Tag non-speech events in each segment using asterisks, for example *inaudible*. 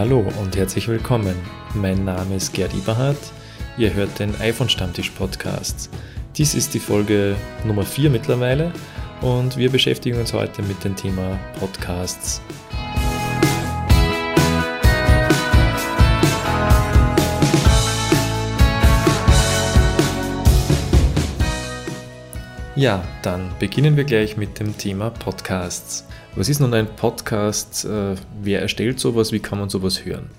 Hallo und herzlich willkommen. Mein Name ist Gerd Eberhardt. Ihr hört den iPhone Stammtisch Podcast. Dies ist die Folge Nummer 4 mittlerweile und wir beschäftigen uns heute mit dem Thema Podcasts. Ja, dann beginnen wir gleich mit dem Thema Podcasts. Was ist nun ein Podcast? Äh, wer erstellt sowas? Wie kann man sowas hören?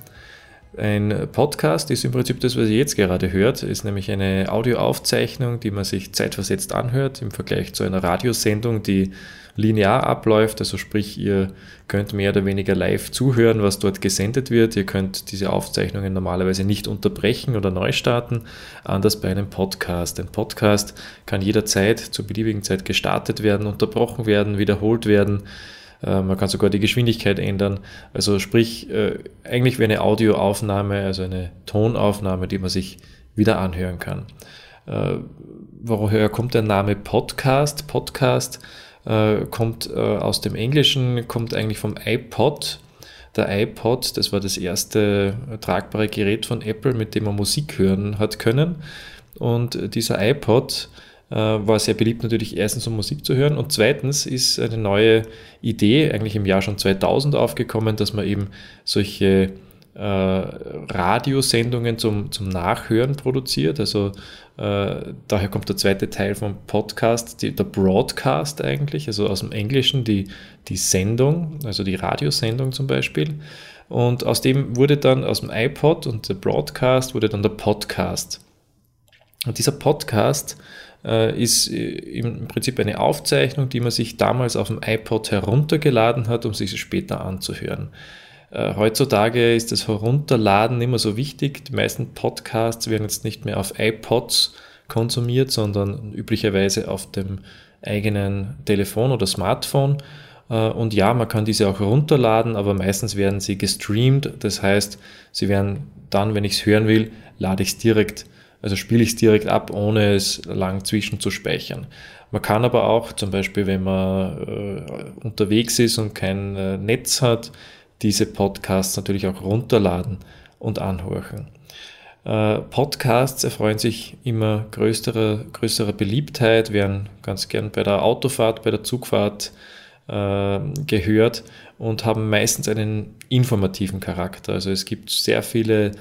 Ein Podcast ist im Prinzip das, was ihr jetzt gerade hört, ist nämlich eine Audioaufzeichnung, die man sich zeitversetzt anhört im Vergleich zu einer Radiosendung, die linear abläuft. Also sprich, ihr könnt mehr oder weniger live zuhören, was dort gesendet wird. Ihr könnt diese Aufzeichnungen normalerweise nicht unterbrechen oder neu starten. Anders bei einem Podcast. Ein Podcast kann jederzeit zur beliebigen Zeit gestartet werden, unterbrochen werden, wiederholt werden. Äh, man kann sogar die Geschwindigkeit ändern. Also sprich, äh, eigentlich wie eine Audioaufnahme, also eine Tonaufnahme, die man sich wieder anhören kann. Äh, woher kommt der Name Podcast? Podcast kommt aus dem Englischen, kommt eigentlich vom iPod. Der iPod, das war das erste tragbare Gerät von Apple, mit dem man Musik hören hat können. Und dieser iPod war sehr beliebt natürlich erstens, um Musik zu hören und zweitens ist eine neue Idee eigentlich im Jahr schon 2000 aufgekommen, dass man eben solche äh, Radiosendungen zum, zum Nachhören produziert. Also äh, daher kommt der zweite Teil vom Podcast, die, der Broadcast eigentlich, also aus dem Englischen die, die Sendung, also die Radiosendung zum Beispiel. Und aus dem wurde dann, aus dem iPod und der Broadcast wurde dann der Podcast. Und dieser Podcast äh, ist äh, im Prinzip eine Aufzeichnung, die man sich damals auf dem iPod heruntergeladen hat, um sich später anzuhören. Äh, heutzutage ist das Herunterladen mehr so wichtig. Die meisten Podcasts werden jetzt nicht mehr auf iPods konsumiert, sondern üblicherweise auf dem eigenen Telefon oder Smartphone. Und ja, man kann diese auch herunterladen, aber meistens werden sie gestreamt. Das heißt, sie werden dann, wenn ich es hören will, lade ich es direkt also spiele ich es direkt ab, ohne es lang zwischen zu speichern. Man kann aber auch, zum Beispiel, wenn man äh, unterwegs ist und kein äh, Netz hat, diese Podcasts natürlich auch runterladen und anhorchen. Äh, Podcasts erfreuen sich immer größerer, größerer Beliebtheit, werden ganz gern bei der Autofahrt, bei der Zugfahrt äh, gehört und haben meistens einen informativen Charakter. Also es gibt sehr viele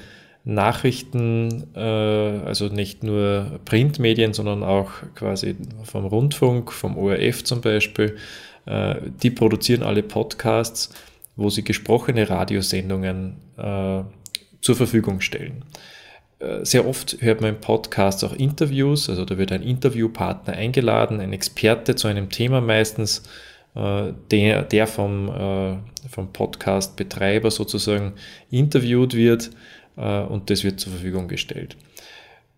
Nachrichten, äh, also nicht nur Printmedien, sondern auch quasi vom Rundfunk, vom ORF zum Beispiel, äh, die produzieren alle Podcasts, wo sie gesprochene Radiosendungen äh, zur Verfügung stellen. Äh, sehr oft hört man im Podcast auch Interviews, also da wird ein Interviewpartner eingeladen, ein Experte zu einem Thema meistens, äh, der, der vom, äh, vom Podcast-Betreiber sozusagen interviewt wird und das wird zur Verfügung gestellt.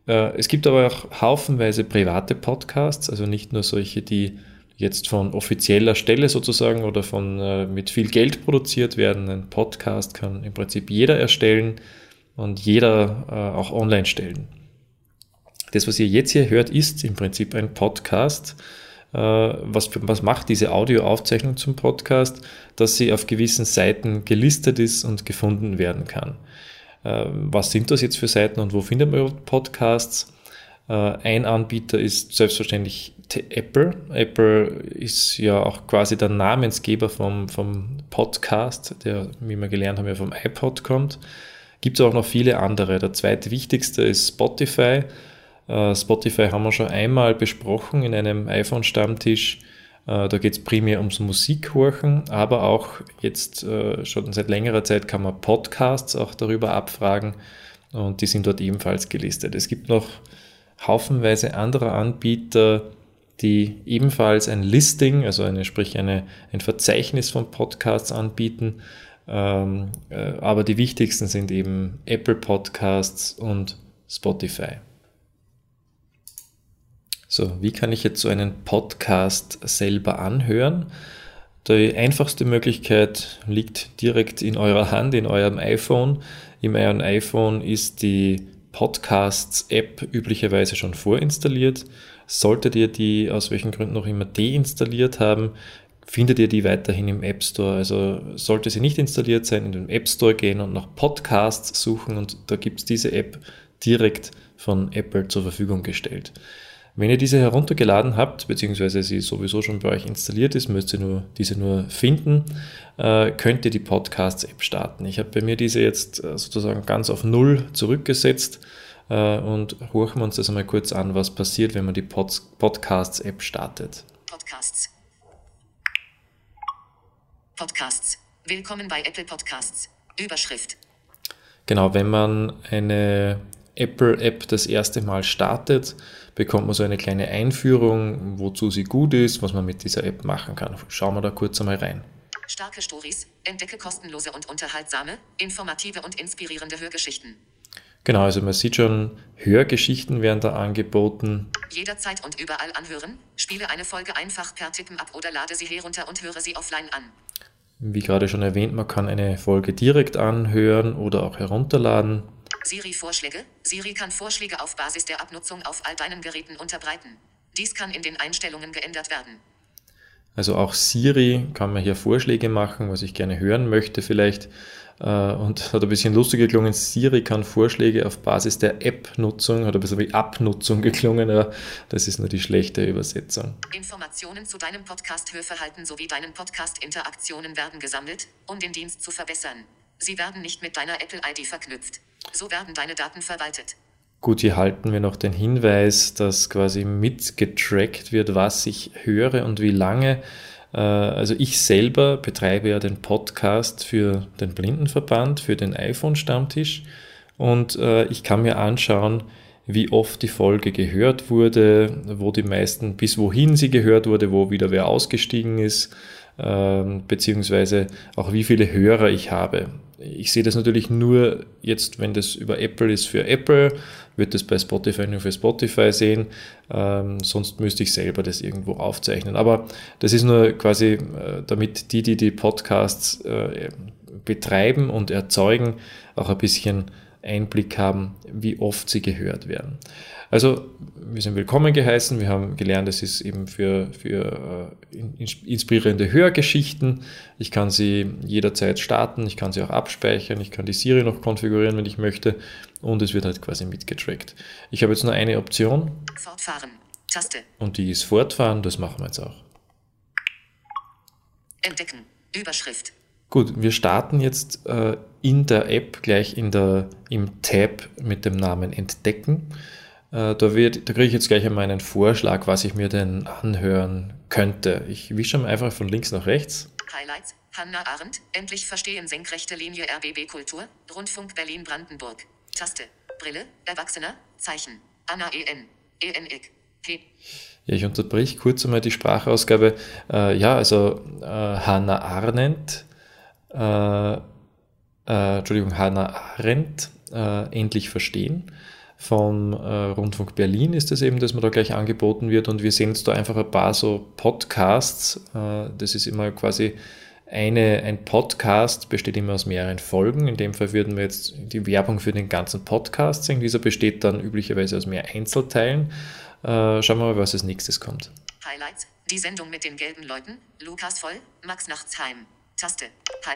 Äh, es gibt aber auch haufenweise private Podcasts, also nicht nur solche, die jetzt von offizieller Stelle sozusagen oder von äh, mit viel Geld produziert werden. Ein Podcast kann im Prinzip jeder erstellen und jeder auch online stellen. Das, was ihr jetzt hier hört, ist im Prinzip ein Podcast. Was, was macht diese Audioaufzeichnung zum Podcast? Dass sie auf gewissen Seiten gelistet ist und gefunden werden kann. Ähm, was sind das jetzt für Seiten und wo findet man Podcasts? Äh, ein Anbieter ist selbstverständlich Apple. Apple ist ja auch quasi der Namensgeber vom, vom Podcast, der, wie wir gelernt haben, ja vom iPod kommt. Gibt es auch noch viele andere. Der zweite wichtigste ist Spotify. Äh, Spotify haben wir schon einmal besprochen in einem iPhone-Stammtisch. Äh, da geht es primär ums Musikhorchen, aber auch jetzt äh, schon seit längerer Zeit kann man Podcasts auch darüber abfragen und die sind dort ebenfalls gelistet. Es gibt noch haufenweise andere Anbieter, die ebenfalls ein Listing, also eine, sprich eine, ein Verzeichnis von Podcasts anbieten. Ähm, äh, aber die wichtigsten sind eben Apple Podcasts und Spotify. So, wie kann ich jetzt so einen Podcast selber anhören? Die einfachste Möglichkeit liegt direkt in eurer Hand, in eurem iPhone. Im eurem iPhone ist die Podcasts-App üblicherweise schon vorinstalliert. Solltet ihr die aus welchen Gründen auch immer deinstalliert haben, findet ihr die weiterhin im App Store. Also sollte sie nicht installiert sein, in den App Store gehen und nach Podcasts suchen und da gibt es diese App direkt von Apple zur Verfügung gestellt. Wenn ihr diese heruntergeladen habt, beziehungsweise sie sowieso schon bei euch installiert ist, müsst ihr nur, diese nur finden, äh, könnt ihr die Podcasts-App starten. Ich habe bei mir diese jetzt äh, sozusagen ganz auf Null zurückgesetzt äh, und horchen wir uns das einmal kurz an, was passiert, wenn man die Pod Podcasts-App startet. Podcasts. Podcasts. Willkommen bei Apple Podcasts. Überschrift. Genau, wenn man eine Apple-App das erste Mal startet, bekommt man so eine kleine Einführung, wozu sie gut ist, was man mit dieser App machen kann. Schauen wir da kurz einmal rein. Starke Stories, entdecke kostenlose und unterhaltsame, informative und inspirierende Hörgeschichten. Genau, also man sieht schon, Hörgeschichten werden da angeboten. Jederzeit und überall anhören, spiele eine Folge einfach per Tippen ab oder lade sie herunter und höre sie offline an. Wie gerade schon erwähnt, man kann eine Folge direkt anhören oder auch herunterladen. Siri-Vorschläge. Siri kann Vorschläge auf Basis der Abnutzung auf all deinen Geräten unterbreiten. Dies kann in den Einstellungen geändert werden. Also auch Siri kann man hier Vorschläge machen, was ich gerne hören möchte vielleicht. Äh, und hat ein bisschen lustig geklungen. Siri kann Vorschläge auf Basis der App-Nutzung, hat ein bisschen wie Abnutzung geklungen, aber das ist nur die schlechte Übersetzung. Informationen zu deinem Podcast-Hörverhalten sowie deinen Podcast-Interaktionen werden gesammelt, um den Dienst zu verbessern. Sie werden nicht mit deiner Apple-ID verknüpft. So werden deine Daten verwaltet. Gut, hier halten wir noch den Hinweis, dass quasi mitgetrackt wird, was ich höre und wie lange. Äh, also ich selber betreibe ja den Podcast für den Blindenverband, für den iPhone-Stammtisch und äh, ich kann mir anschauen, wie oft die Folge gehört wurde, wo die meisten, bis wohin sie gehört wurde, wo wieder wer ausgestiegen ist, ähm, beziehungsweise auch wie viele Hörer ich habe. Ich sehe das natürlich nur jetzt, wenn das über Apple ist für Apple, wird das bei Spotify nur für Spotify sehen. Ähm, sonst müsste ich selber das irgendwo aufzeichnen. Aber das ist nur quasi, äh, damit die, die die Podcasts äh, betreiben und erzeugen, auch ein bisschen Einblick haben, wie oft sie gehört werden. Also wir sind willkommen geheißen. Wir haben gelernt, es ist eben für, für äh, inspirierende Hörgeschichten. Ich kann sie jederzeit starten, ich kann sie auch abspeichern, ich kann die Siri noch konfigurieren, wenn ich möchte. Und es wird halt quasi mitgetrackt. Ich habe jetzt nur eine Option. Fortfahren. Taste. Und die ist Fortfahren, das machen wir jetzt auch. Entdecken. Überschrift. Gut, wir starten jetzt äh, in der App gleich in der, im Tab mit dem Namen Entdecken. Äh, da, wird, da kriege ich jetzt gleich einmal einen Vorschlag, was ich mir denn anhören könnte. Ich wische mal einfach von links nach rechts. Highlights. Hannah Arendt. Endlich verstehen. Senkrechte Linie RBB Kultur. Rundfunk Berlin-Brandenburg. Taste. Brille. Erwachsener. Zeichen. Anna EN. ENIG. P. Ja, ich unterbrich kurz einmal die Sprachausgabe. Äh, ja, also äh, Hannah Arendt. Äh, äh Entschuldigung, Hannah Arendt. Äh, endlich verstehen vom äh, Rundfunk Berlin ist es eben, dass man da gleich angeboten wird und wir sehen jetzt da einfach ein paar so Podcasts. Äh, das ist immer quasi eine, ein Podcast besteht immer aus mehreren Folgen. In dem Fall würden wir jetzt die Werbung für den ganzen Podcast sehen. Dieser besteht dann üblicherweise aus mehr Einzelteilen. Äh, schauen wir mal, was als nächstes kommt. Highlights, die Sendung mit den gelben Leuten, Lukas Voll, Max Nachtsheim. Taste. Hi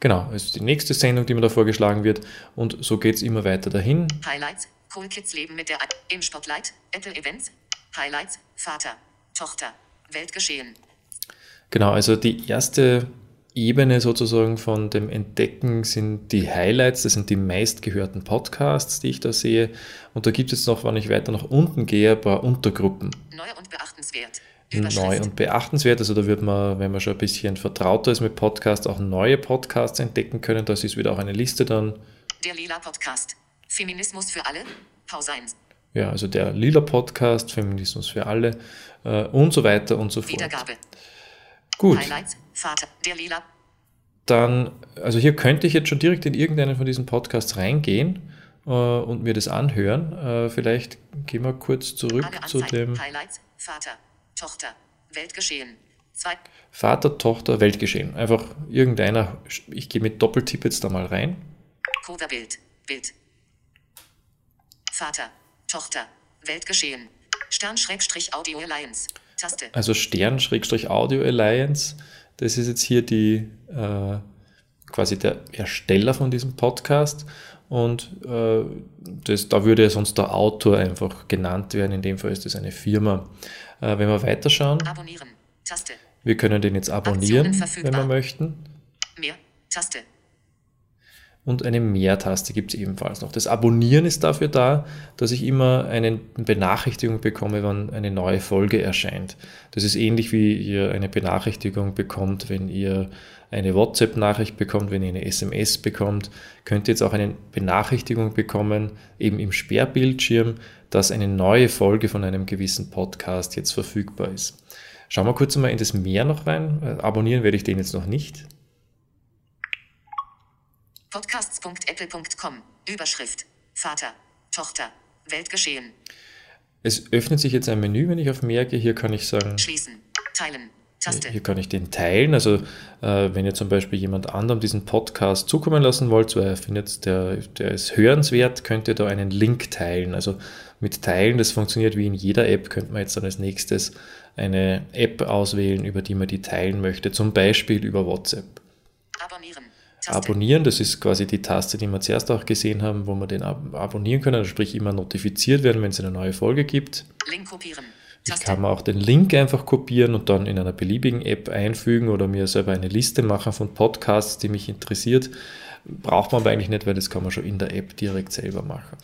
Genau, das ist die nächste Sendung, die mir da vorgeschlagen wird. Und so geht es immer weiter dahin. Highlights, Cool Kids leben mit der A im Spotlight, Apple Events, Highlights, Vater, Tochter, Weltgeschehen. Genau, also die erste Ebene sozusagen von dem Entdecken sind die Highlights, das sind die meistgehörten Podcasts, die ich da sehe. Und da gibt es noch, wenn ich weiter nach unten gehe, ein paar Untergruppen. Neu und beachtenswert neu und beachtenswert. Also da wird man, wenn man schon ein bisschen vertrauter ist mit Podcasts, auch neue Podcasts entdecken können. Das ist wieder auch eine Liste dann. Der Lila Podcast. Feminismus für alle. Pause 1. Ja, also der Lila Podcast, Feminismus für alle äh, und so weiter und so fort. Wiedergabe. Gut. Highlights, Vater, der Lila. Dann, also hier könnte ich jetzt schon direkt in irgendeinen von diesen Podcasts reingehen äh, und mir das anhören. Äh, vielleicht gehen wir kurz zurück zu dem. Highlights, Vater, Tochter, Weltgeschehen. Zwei. Vater, Tochter, Weltgeschehen. Einfach irgendeiner, ich gehe mit Doppeltipp jetzt da mal rein. Coverbild, Bild. Vater, Tochter, Weltgeschehen. Stern-Audio Alliance. Taste. Also Stern-Audio Alliance. Das ist jetzt hier die äh, quasi der Ersteller von diesem Podcast. Und äh, das, da würde sonst der Autor einfach genannt werden. In dem Fall ist das eine Firma. Äh, wenn wir weiterschauen, Abonnieren. Taste. wir können den jetzt abonnieren, wenn wir möchten. Mehr. Taste. Und eine Mehr-Taste gibt es ebenfalls noch. Das Abonnieren ist dafür da, dass ich immer eine Benachrichtigung bekomme, wann eine neue Folge erscheint. Das ist ähnlich wie ihr eine Benachrichtigung bekommt, wenn ihr eine WhatsApp-Nachricht bekommt, wenn ihr eine SMS bekommt, könnt ihr jetzt auch eine Benachrichtigung bekommen, eben im Sperrbildschirm, dass eine neue Folge von einem gewissen Podcast jetzt verfügbar ist. Schauen wir kurz mal in das Mehr noch rein. Äh, Abonnieren werde ich den jetzt noch nicht. Podcasts.apple.com. Überschrift. Vater. Tochter. Weltgeschehen. Es öffnet sich jetzt ein Menü, wenn ich auf Mehr gehe. Hier kann ich sagen, Schließen. Teilen. Taste. Hier kann ich den teilen. Also äh, wenn ihr zum Beispiel jemand anderem diesen Podcast zukommen lassen wollt, weil ihr findet, der, der ist hörenswert, könnt ihr da einen Link teilen. Also mit Teilen, das funktioniert wie in jeder App, könnte man jetzt dann als nächstes eine App auswählen, über die man die teilen möchte, zum Beispiel über WhatsApp. Abonnieren. Abonnieren, das ist quasi die Taste, die wir zuerst auch gesehen haben, wo wir den ab abonnieren können, also sprich immer notifiziert werden, wenn es eine neue Folge gibt. Link kopieren. Ich Taste. kann mir auch den Link einfach kopieren und dann in einer beliebigen App einfügen oder mir selber eine Liste machen von Podcasts, die mich interessiert. Braucht man aber eigentlich nicht, weil das kann man schon in der App direkt selber machen.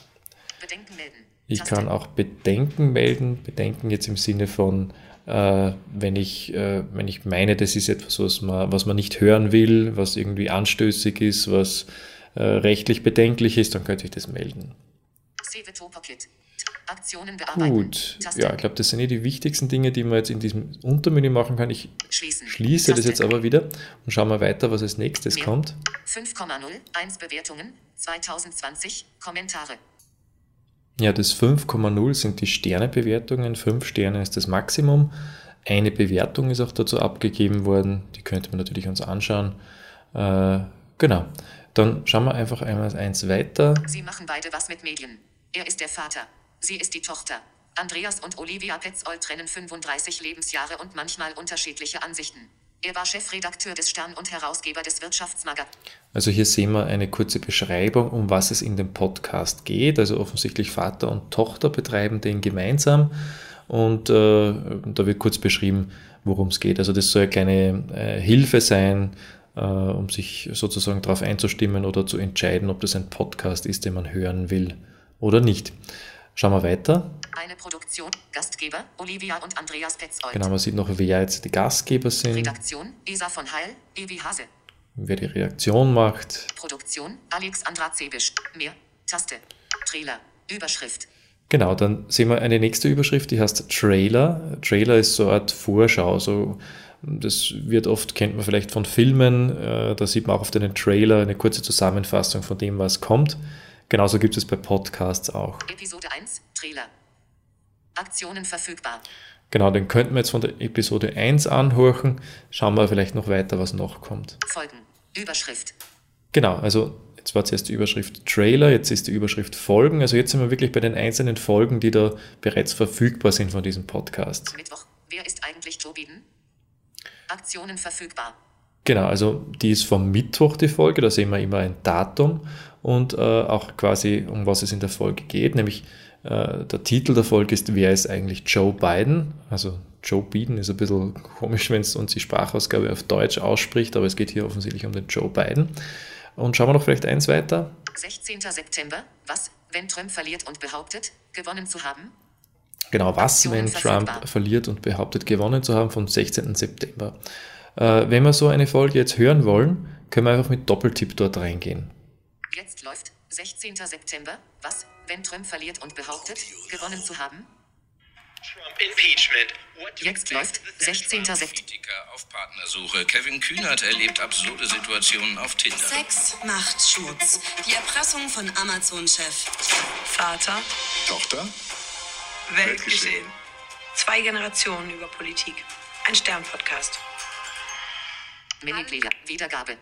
Bedenken melden. Ich Taste. kann auch Bedenken melden. Bedenken jetzt im Sinne von, äh, wenn, ich, äh, wenn ich meine, das ist etwas, was man, was man nicht hören will, was irgendwie anstößig ist, was äh, rechtlich bedenklich ist, dann könnte ich das melden. Aktionen bearbeiten. Gut, Taste. ja, ich glaube, das sind eh die wichtigsten Dinge, die man jetzt in diesem Untermenü machen kann. Ich Schließen. schließe das Taste. jetzt aber wieder und schauen wir weiter, was als nächstes Mehr. kommt. 5,01 Bewertungen. 2020. Kommentare. Ja, das 5,0 sind die Sternebewertungen. 5 Sterne ist das Maximum. Eine Bewertung ist auch dazu abgegeben worden. Die könnte man natürlich uns anschauen. Äh, genau. Dann schauen wir einfach einmal eins weiter. Sie machen beide was mit Medien. Er ist der Vater. Sie ist die Tochter. Andreas und Olivia Petzold trennen 35 Lebensjahre und manchmal unterschiedliche Ansichten. Er war Chefredakteur des Stern und Herausgeber des Wirtschaftsmagazins. Also hier sehen wir eine kurze Beschreibung, um was es in dem Podcast geht. Also offensichtlich Vater und Tochter betreiben den gemeinsam und äh, da wird kurz beschrieben, worum es geht. Also das soll eine kleine äh, Hilfe sein, äh, um sich sozusagen darauf einzustimmen oder zu entscheiden, ob das ein Podcast ist, den man hören will oder nicht. Schauen wir weiter. Eine Produktion, Gastgeber, Olivia und Andreas Petzold. Genau, man sieht noch, wer jetzt die Gastgeber sind, Redaktion, Isa von Heil, Evi Hase. wer die Reaktion macht. Produktion, Alexandra Zebisch. Mehr, Taste. Trailer, Überschrift. Genau, dann sehen wir eine nächste Überschrift, die heißt Trailer. Trailer ist so eine Art Vorschau. So, das wird oft, kennt man vielleicht von Filmen, äh, da sieht man auch auf den Trailer eine kurze Zusammenfassung von dem, was kommt. Genauso gibt es bei Podcasts auch. Episode 1, Trailer. Aktionen verfügbar. Genau, den könnten wir jetzt von der Episode 1 anhorchen. Schauen wir vielleicht noch weiter, was noch kommt. Folgen. Überschrift. Genau, also jetzt war zuerst die Überschrift Trailer, jetzt ist die Überschrift Folgen. Also jetzt sind wir wirklich bei den einzelnen Folgen, die da bereits verfügbar sind von diesem Podcast. Mittwoch. Wer ist eigentlich Joe Biden? Aktionen verfügbar. Genau, also die ist vom Mittwoch die Folge, da sehen wir immer ein Datum und äh, auch quasi um was es in der Folge geht, nämlich der Titel der Folge ist Wer ist eigentlich Joe Biden? Also Joe Biden ist ein bisschen komisch, wenn es uns die Sprachausgabe auf Deutsch ausspricht, aber es geht hier offensichtlich um den Joe Biden. Und schauen wir noch vielleicht eins weiter. 16. September. Was, wenn Trump verliert und behauptet, gewonnen zu haben? Genau, was, wenn Trump verliert und behauptet, gewonnen zu haben, vom 16. September. Äh, wenn wir so eine Folge jetzt hören wollen, können wir einfach mit Doppeltipp dort reingehen. Jetzt läuft 16. September. Was, wenn Trump verliert und behauptet, gewonnen zu haben? Trump impeachment. Jetzt läuft the 16. September. Politiker auf Partnersuche. Kevin Kühnert erlebt absurde Situationen auf Tinder. Sex macht Schmutz. Die Erpressung von Amazon-Chef. Vater, Tochter? Weltgeschehen. Zwei Generationen über Politik. Ein Stern-Podcast. Miniplayer. Wiedergabe.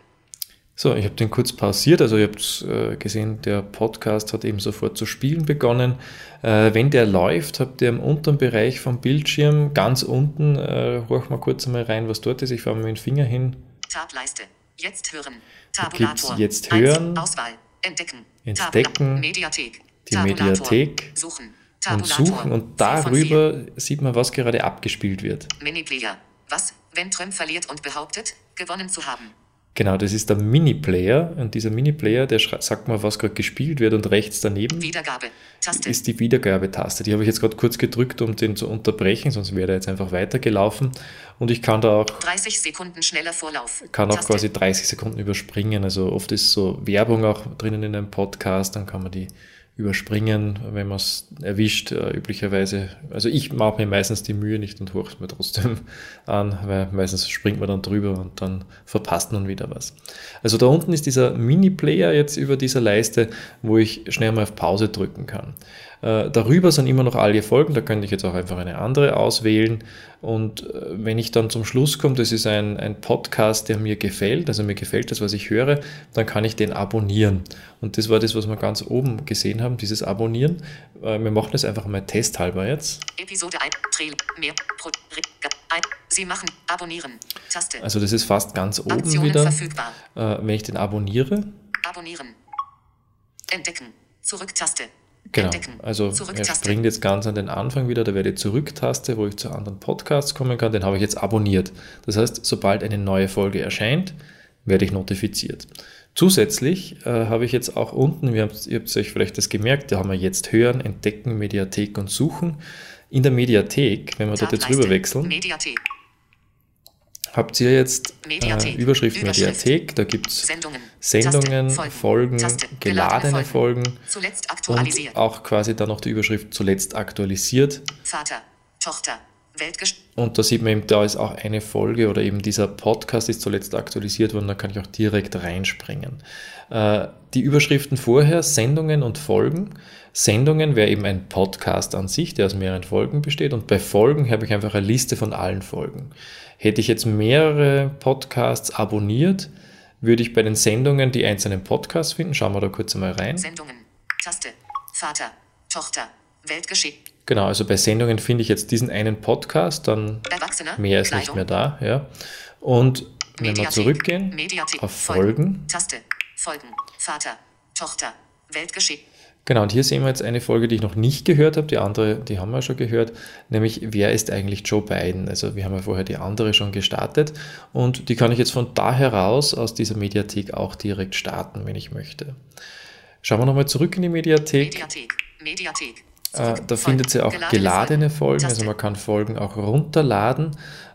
So, ich habe den kurz pausiert, also ihr habt äh, gesehen, der Podcast hat eben sofort zu spielen begonnen. Äh, wenn der läuft, habt ihr im unteren Bereich vom Bildschirm, ganz unten, äh, horch mal kurz einmal rein, was dort ist. Ich fahre mit dem Finger hin. Tableiste. Jetzt hören. Tabulator. jetzt hören. Auswahl. Entdecken. Entdecken. Mediathek. Die Tabulator. Mediathek. Suchen. Und suchen und darüber sieht man, was gerade abgespielt wird. Miniplayer. Was, wenn Trump verliert und behauptet, gewonnen zu haben? Genau, das ist der Mini-Player und dieser Mini-Player, der sagt mal, was gerade gespielt wird und rechts daneben ist die Wiedergabetaste. Die habe ich jetzt gerade kurz gedrückt, um den zu unterbrechen, sonst wäre er jetzt einfach weitergelaufen. Und ich kann da auch, 30 Sekunden schneller Vorlauf. kann auch Taste. quasi 30 Sekunden überspringen. Also oft ist so Werbung auch drinnen in einem Podcast, dann kann man die überspringen, wenn man es erwischt, äh, üblicherweise. Also ich mache mir meistens die Mühe nicht und horche es mir trotzdem *laughs* an, weil meistens springt man dann drüber und dann verpasst man wieder was. Also da unten ist dieser Mini-Player jetzt über dieser Leiste, wo ich schnell mal auf Pause drücken kann. Äh, darüber sind immer noch alle Folgen, da könnte ich jetzt auch einfach eine andere auswählen. Und äh, wenn ich dann zum Schluss komme, das ist ein, ein Podcast, der mir gefällt, also mir gefällt das, was ich höre, dann kann ich den abonnieren. Und das war das, was wir ganz oben gesehen haben, dieses Abonnieren. Äh, wir machen das einfach mal testhalber jetzt. Episode 1. Trail. Mehr. Pro. Sie machen. Abonnieren. Taste. Also das ist fast ganz oben Aktionen wieder. verfügbar. Äh, wenn ich den abonniere, Abonnieren. Entdecken. Zurück-Taste. Genau, Entdecken. also er springt jetzt ganz an den Anfang wieder, da wäre die Zurück-Taste, wo ich zu anderen Podcasts kommen kann, den habe ich jetzt abonniert. Das heißt, sobald eine neue Folge erscheint, werde ich notifiziert. Zusätzlich äh, habe ich jetzt auch unten, wir habt, ihr habt euch vielleicht das gemerkt, da haben wir jetzt Hören, Entdecken, Mediathek und Suchen. In der Mediathek, wenn wir dort jetzt rüber wechseln, Mediathek. Habt ihr jetzt äh. Überschrift. Mediathek, da gibt es Sendungen. Sendungen, Taste. Folgen, Taste. geladene Folgen Zuletzt und auch quasi dann noch die Überschrift zuletzt aktualisiert. Vater. Tochter. Und da sieht man eben, da ist auch eine Folge oder eben dieser Podcast ist zuletzt aktualisiert worden, da kann ich auch direkt reinspringen. Äh, die Überschriften vorher, Sendungen und Folgen. Sendungen wäre eben ein Podcast an sich, der aus mehreren Folgen besteht und bei Folgen habe ich einfach eine Liste von allen Folgen. Hätte ich jetzt mehrere Podcasts abonniert, würde ich bei den Sendungen die einzelnen Podcasts finden. Schauen wir da kurz einmal rein. Sendungen. Taste. Vater. Tochter. Weltgeschehen. Genau, also bei Sendungen finde ich jetzt diesen einen Podcast, dann. Mehr ist nicht Kleidung. mehr da, ja. Und wenn wir Mediathek. zurückgehen Mediathek. auf Folgen, Taste. Folgen. Vater. Tochter. Weltgeschehen. Genau, und hier sehen wir jetzt eine Folge, die ich noch nicht gehört habe, die andere, die haben wir schon gehört, nämlich wer ist eigentlich Joe Biden? Also wir haben ja vorher die andere schon gestartet und die kann ich jetzt von da heraus aus dieser Mediathek auch direkt starten, wenn ich möchte. Schauen wir nochmal zurück in die Mediathek. Mediathek. Mediathek. Äh, da findet sie auch geladene Folgen, also man kann Folgen auch runterladen,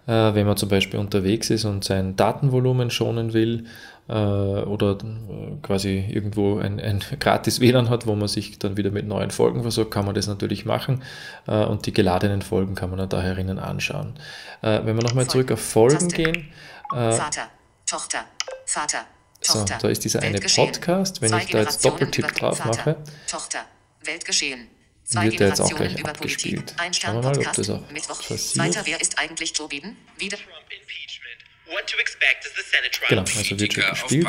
äh, wenn man zum Beispiel unterwegs ist und sein Datenvolumen schonen will äh, oder äh, quasi irgendwo ein, ein *laughs* gratis WLAN hat, wo man sich dann wieder mit neuen Folgen versorgt, kann man das natürlich machen äh, und die geladenen Folgen kann man dann da herinnen anschauen. Äh, wenn wir nochmal zurück auf Folgen Taste. gehen, äh, Vater. Tochter. Vater. So, Tochter. da ist dieser eine. Podcast. Wenn ich da jetzt Doppeltipp drauf mache, Tochter. Weltgeschehen. Zwei wird der jetzt auch Generationen gleich über abgespielt. Politik. Ein Schauen wir mal, ob das auch Mittwoch. passiert. Zweiter, wer ist eigentlich Joe Biden? Wieder. Trump impeachment. Genau, also wird schon gespielt.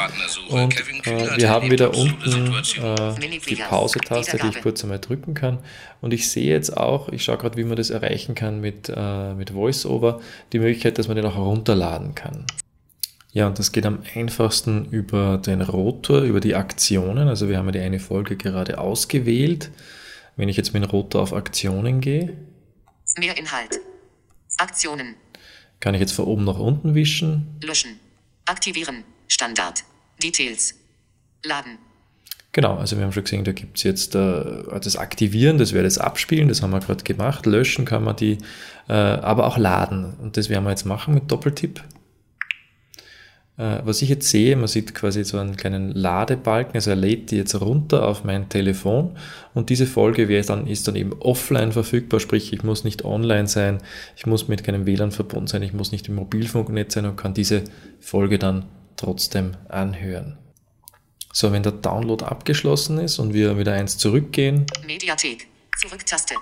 Und äh, wir haben wieder unten äh, die. Pause-Taste, die ich kurz einmal drücken kann. Und ich sehe jetzt auch, ich schaue gerade, wie man das erreichen kann mit, äh, mit VoiceOver, die Möglichkeit, dass man den auch runterladen kann. Ja, und das geht am einfachsten über den Rotor, über die Aktionen. Also wir haben ja die eine Folge gerade ausgewählt. Wenn ich jetzt mit dem Rotor auf Aktionen gehe, Mehr Inhalt. Aktionen. Kann ich jetzt von oben nach unten wischen. Löschen. Aktivieren. Standard. Details. Laden. Genau, also wir haben schon gesehen, da gibt es jetzt äh, das Aktivieren, das wäre das Abspielen, das haben wir gerade gemacht. Löschen kann man die, äh, aber auch laden. Und das werden wir jetzt machen mit Doppeltipp. Äh, was ich jetzt sehe, man sieht quasi so einen kleinen Ladebalken, also er lädt die jetzt runter auf mein Telefon und diese Folge wäre dann, ist dann eben offline verfügbar, sprich ich muss nicht online sein, ich muss mit keinem WLAN verbunden sein, ich muss nicht im Mobilfunknetz sein und kann diese Folge dann trotzdem anhören. So, wenn der Download abgeschlossen ist und wir wieder eins zurückgehen, Mediathek. Zurück-Taste.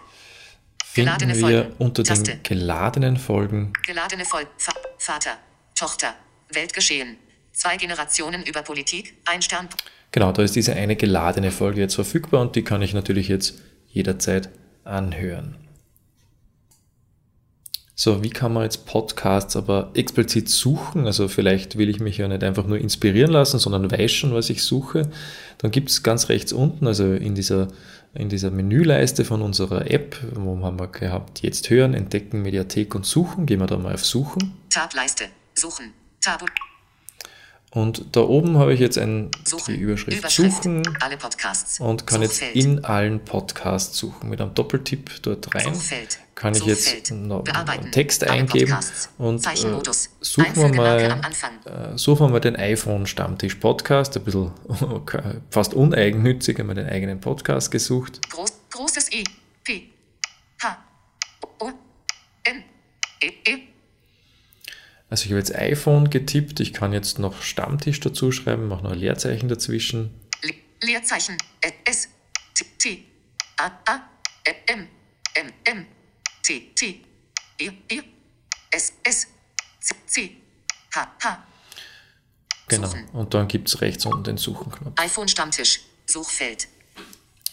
finden wir Folgen. unter den Taste. geladenen Folgen Geladene Folgen. Va Vater. Tochter. Weltgeschehen. Zwei Generationen über Politik, ein Stern. Genau, da ist diese eine geladene Folge jetzt verfügbar und die kann ich natürlich jetzt jederzeit anhören. So, wie kann man jetzt Podcasts aber explizit suchen? Also vielleicht will ich mich ja nicht einfach nur inspirieren lassen, sondern weiß schon, was ich suche. Dann gibt es ganz rechts unten, also in dieser, in dieser Menüleiste von unserer App, wo haben wir gehabt, jetzt hören, entdecken, Mediathek und suchen. Gehen wir da mal auf Suchen. Tableiste. Suchen. Tabu. Und da oben habe ich jetzt ein, Suchen. die Überschrift, Überschrift. Suchen und kann jetzt Suchfeld. in allen Podcasts suchen. Mit einem Doppeltipp dort rein Suchfeld. kann ich Suchfeld. jetzt einen Text Alle eingeben Podcasts. und äh, suchen wir mal, äh, suchen wir mal den iPhone Stammtisch Podcast, ein bisschen *laughs* fast uneigennützig, haben wir den eigenen Podcast gesucht. Groß, großes I. P. H. O. N. E. E. Also ich habe jetzt iPhone getippt, ich kann jetzt noch Stammtisch dazu schreiben, mache noch ein Leerzeichen dazwischen. Le Leerzeichen. S. T. T. A. A. M. M. M. T. T. I. I. S. S. C. H. H. Genau. Und dann gibt es rechts unten den Suchenknopf. iPhone Stammtisch. Suchfeld.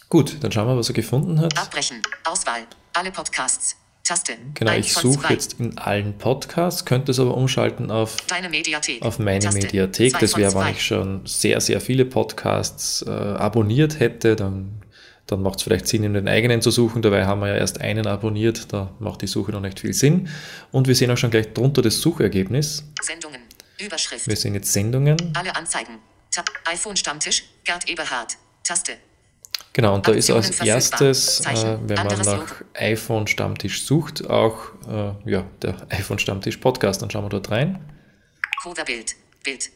Gut, dann schauen wir, was er gefunden hat. Abbrechen. Auswahl. Alle Podcasts. Taste. Genau, ich suche jetzt in allen Podcasts, könnte es aber umschalten auf, Deine Mediathek. auf meine Taste. Mediathek. Zwei Das wäre, wenn ich schon sehr, sehr viele Podcasts äh, abonniert hätte, dann, dann macht es vielleicht Sinn, in den eigenen zu suchen. Dabei haben wir ja erst einen abonniert, da macht die Suche noch nicht viel Sinn. Und wir sehen auch schon gleich drunter das Suchergebnis. Sendungen. Überschrift. Wir sehen jetzt Sendungen. Alle Anzeigen. Tab. iPhone Stammtisch. Gerd Eberhard. Taste. Genau, und da ist Aktionen als erstes, äh, wenn man nach Logo. iPhone Stammtisch sucht, auch äh, ja, der iPhone Stammtisch Podcast. Dann schauen wir dort rein. Coverbild. Bild.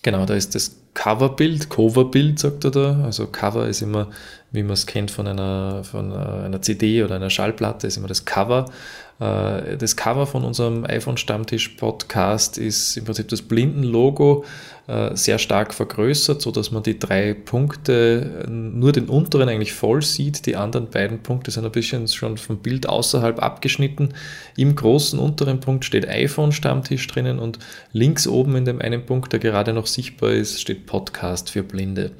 Genau, da ist das Coverbild, Coverbild sagt er da. Also Cover ist immer, wie man es kennt von einer, von äh, einer CD oder einer Schallplatte, ist immer das Cover. Äh, Das Cover von unserem iPhone Stammtisch Podcast ist im Prinzip das Blindenlogo äh, sehr stark vergrößert, so dass man die drei Punkte, nur den unteren eigentlich voll sieht. Die anderen beiden Punkte sind ein bisschen schon vom Bild außerhalb abgeschnitten. Im großen unteren Punkt steht iPhone Stammtisch drinnen und links oben in dem einen Punkt, der gerade noch sichtbar ist, steht Podcast für Blinde.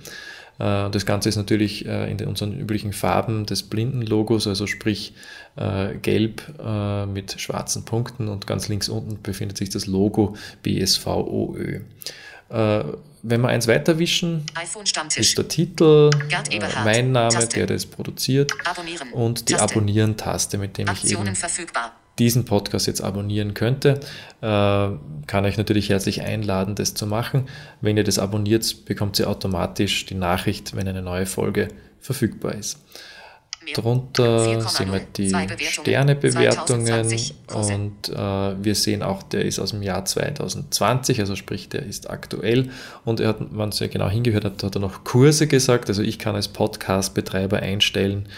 Äh, Das Ganze ist natürlich äh, in unseren üblichen Farben des Blindenlogos, also sprich äh, gelb mit schwarzen Punkten und ganz links unten befindet sich das Logo BSVOÖ. Wenn wir eins weiterwischen, ist der Titel, mein Name, Taste. der das produziert Abonnieren. und die Taste. Abonnieren-Taste, mit dem ich Aktionen eben verfügbar. Diesen Podcast jetzt abonnieren könnte, äh, kann euch natürlich herzlich einladen, das zu machen. Wenn ihr das abonniert, bekommt ihr automatisch die Nachricht, wenn eine neue Folge verfügbar ist. Drunter 4,0. sehen wir die. Sternebewertungen 2020 Kurse. und äh, wir sehen auch, der ist aus dem Jahr 2020, also sprich, der ist aktuell und er hat, wenn man sehr genau hingehört hat, hat er noch Kurse gesagt, also ich kann als Podcast-Betreiber einstellen,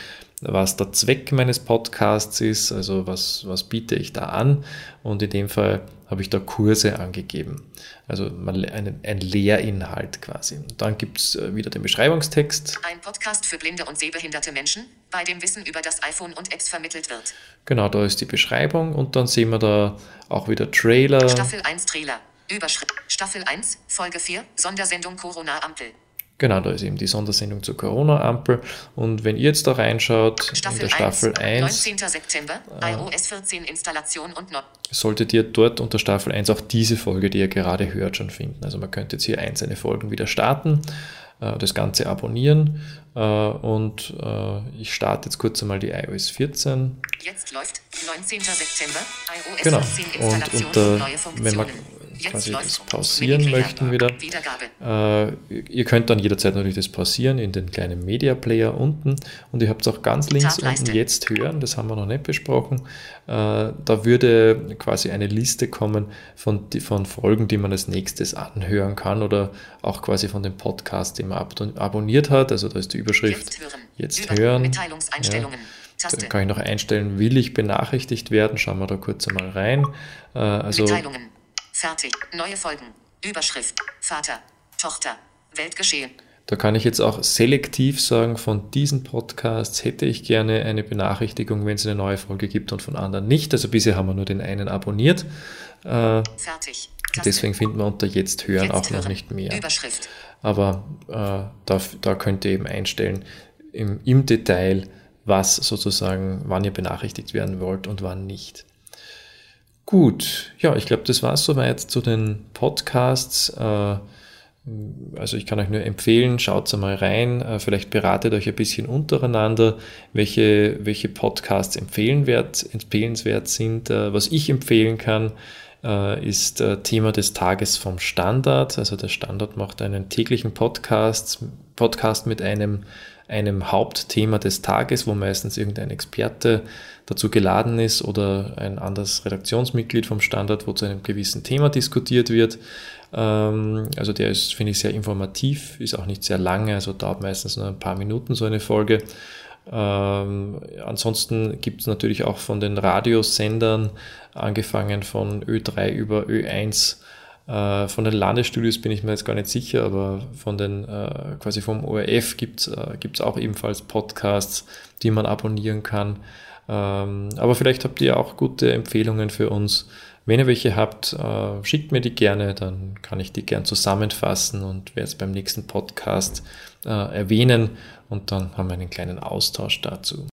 was der Zweck meines Podcasts ist, also was, was biete ich da an und in dem Fall habe ich da Kurse angegeben, also einen, ein Lehrinhalt quasi. Und dann gibt es wieder den Beschreibungstext, Ein Podcast für blinde und sehbehinderte Menschen, bei dem Wissen über das iPhone und Apps vermittelt wird. Genau, da ist die Beschreibung und dann sehen wir da auch wieder Trailer. Staffel 1 Trailer. Überschrift. Staffel 1, Folge 4, Sondersendung Corona-Ampel. Genau, da ist eben die Sondersendung zur Corona-Ampel. Und wenn ihr jetzt da reinschaut, in Staffel, der Staffel 1, 19. September, iOS 14 Installation und Not. solltet ihr dort unter Staffel 1 auch diese Folge, die ihr gerade hört, schon finden. Also man könnte jetzt hier einzelne Folgen wieder starten, äh, das Ganze abonnieren äh, und äh, ich starte jetzt kurz einmal die iOS 14. Jetzt läuft 19. September, iOS Genau. 14 Und Installation unter, und neue wenn wir Funktionen. quasi das pausieren möchten wieder. Äh, ihr könnt dann jederzeit natürlich das pausieren in den kleinen Media Player unten und ihr habt es auch ganz links Tableiste. unten jetzt hören, das haben wir noch nicht besprochen. Äh, da würde quasi eine Liste kommen von, von Folgen, die man als nächstes anhören kann oder auch quasi von dem Podcast, den man ab, abonniert hat. Also da ist die Überschrift Jetzt hören. Jetzt hören. Mitteilungseinstellungen. Taste. Da kann ich noch einstellen, will ich benachrichtigt werden? Schauen wir da kurz einmal rein. Äh, also. Fertig. Neue Folgen. Überschrift. Vater. Tochter. Weltgeschehen. Da kann ich jetzt auch selektiv sagen, von diesen Podcasts hätte ich gerne eine Benachrichtigung, wenn es eine neue Folge gibt und von anderen nicht. Also bisher haben wir nur den einen abonniert. Äh, Fertig. Deswegen finden wir unter Jetzt hören Jetzt auch noch hören. nicht mehr. Überschrift. Aber äh, da, da könnt ihr eben einstellen im, im Detail, was sozusagen, wann ihr benachrichtigt werden wollt und wann nicht. Gut, ja, ich glaube, das war es soweit zu den Podcasts. Äh, also ich kann euch nur empfehlen, schaut mal rein, äh, vielleicht beratet euch ein bisschen untereinander, welche, welche Podcasts empfehlenwert, empfehlenswert sind. Äh, was ich empfehlen kann, ist Thema des Tages vom Standard. Also der Standard macht einen täglichen Podcast, Podcast mit einem, einem Hauptthema des Tages, wo meistens irgendein Experte dazu geladen ist oder ein anderes Redaktionsmitglied vom Standard, wo zu einem gewissen Thema diskutiert wird. Ähm, also der ist, finde ich, sehr informativ, ist auch nicht sehr lange, also dauert meistens nur ein paar Minuten so eine Folge. Ähm, ansonsten gibt es natürlich auch von den Radiosendern, angefangen von Ö3 über Ö1, äh, von den Landesstudios bin ich mir jetzt gar nicht sicher, aber von den äh, quasi vom ORF gibt es äh, auch ebenfalls Podcasts, die man abonnieren kann. Ähm, aber vielleicht habt ihr auch gute Empfehlungen für uns. Wenn ihr welche habt, schickt mir die gerne, dann kann ich die gern zusammenfassen und werde es beim nächsten Podcast äh, erwähnen und dann haben wir einen kleinen Austausch dazu.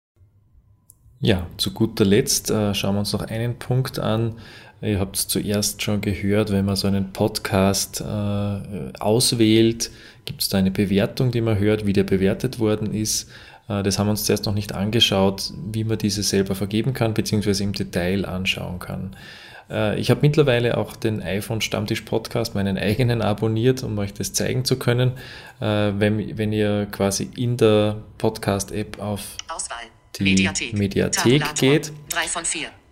Ja, zu guter Letzt äh, schauen wir uns noch einen Punkt an. Ihr habt es zuerst schon gehört, wenn man so einen Podcast äh, auswählt, gibt es da eine Bewertung, die man hört, wie der bewertet worden ist. Äh, das haben wir uns zuerst noch nicht angeschaut, wie man diese selber vergeben kann, beziehungsweise im Detail anschauen kann. Äh, ich habe mittlerweile auch den iPhone Stammtisch Podcast, meinen eigenen, abonniert, um euch das zeigen zu können. Äh, wenn, wenn ihr quasi in der Podcast-App auf Auswahl. Die Mediathek. Mediathek, geht,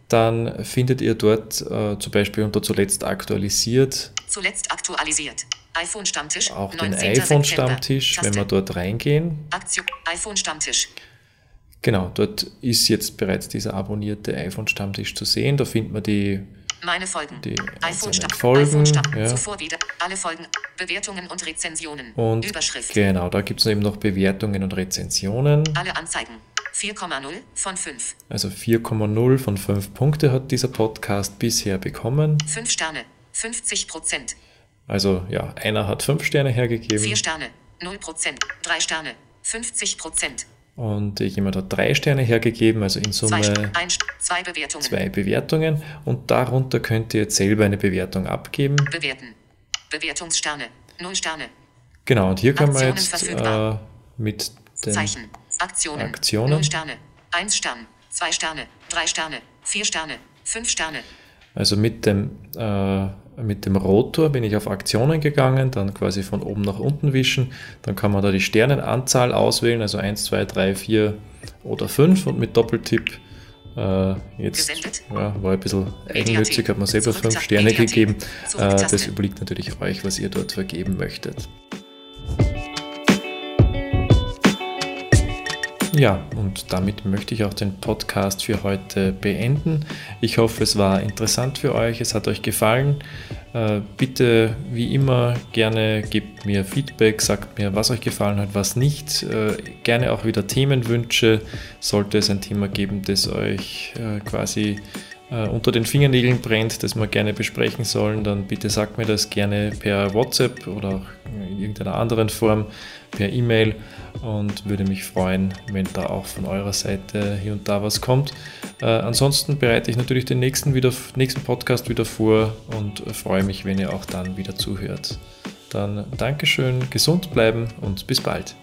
dann findet ihr dort äh, zum Beispiel unter zuletzt aktualisiert Zuletzt aktualisiert. iPhone Stammtisch. auch den 19. iPhone. Stammtisch, wenn wir dort reingehen. Aktion. iPhone Stammtisch. Genau, dort ist jetzt bereits dieser abonnierte iPhone Stammtisch zu sehen. Da findet man die Meine Folgen. Die iPhone Stamm. Folgen, iPhone Stamm. ja. Zuvor wieder. Alle Folgen. Bewertungen und Rezensionen. und Überschrift. genau, da gibt es eben noch Bewertungen und Rezensionen. Alle Anzeigen. 4,0 von 5. Also 4,0 von 5 Punkte hat dieser Podcast bisher bekommen. 5 Sterne. 50 Prozent. Also ja, einer hat 5 Sterne hergegeben 4 Sterne. 0 Prozent. 3 Sterne. 50 Prozent. und jemand hat 3 Sterne hergegeben, also in 2 Summe ein, zwei Bewertungen. zwei Bewertungen und darunter könnt ihr jetzt selber eine Bewertung abgeben. Bewerten. Bewertungssterne. 0 Sterne. Genau, und hier kann man Aktionen jetzt äh, mit den Zeichen. Aktionen. Aktionen. 0 Sterne. 1 Stern. 2 Sterne. 3 Sterne. 4 Sterne. 5 Sterne. Also mit dem, äh, mit dem Rotor bin ich auf Aktionen gegangen, dann quasi von oben nach unten wischen. Dann kann man da die Sternenanzahl auswählen, also 1, 2, 3, 4 oder 5 und mit Doppeltipp äh, jetzt ja, war ein bisschen eigennützig, hat man selber Zurück- 5 Sterne gegeben. Äh, das überliegt natürlich euch, was ihr dort vergeben möchtet. Ja, und damit möchte ich auch den Podcast für heute beenden. Ich hoffe, es war interessant für euch, es hat euch gefallen. Äh, bitte, wie immer, gerne gebt mir Feedback, sagt mir, was euch gefallen hat, was nicht. Äh, gerne auch wieder Themenwünsche, sollte es ein Thema geben, das euch äh, quasi äh, unter den Fingernägeln brennt, das wir gerne besprechen sollen, dann bitte sagt mir das gerne per WhatsApp oder auch in irgendeiner anderen Form per E-Mail und würde mich freuen, wenn da auch von eurer Seite hier und da was kommt. Äh, ansonsten bereite ich natürlich den nächsten, wieder, nächsten Podcast wieder vor und freue mich, wenn ihr auch dann wieder zuhört. Dann Dankeschön, gesund bleiben und bis bald.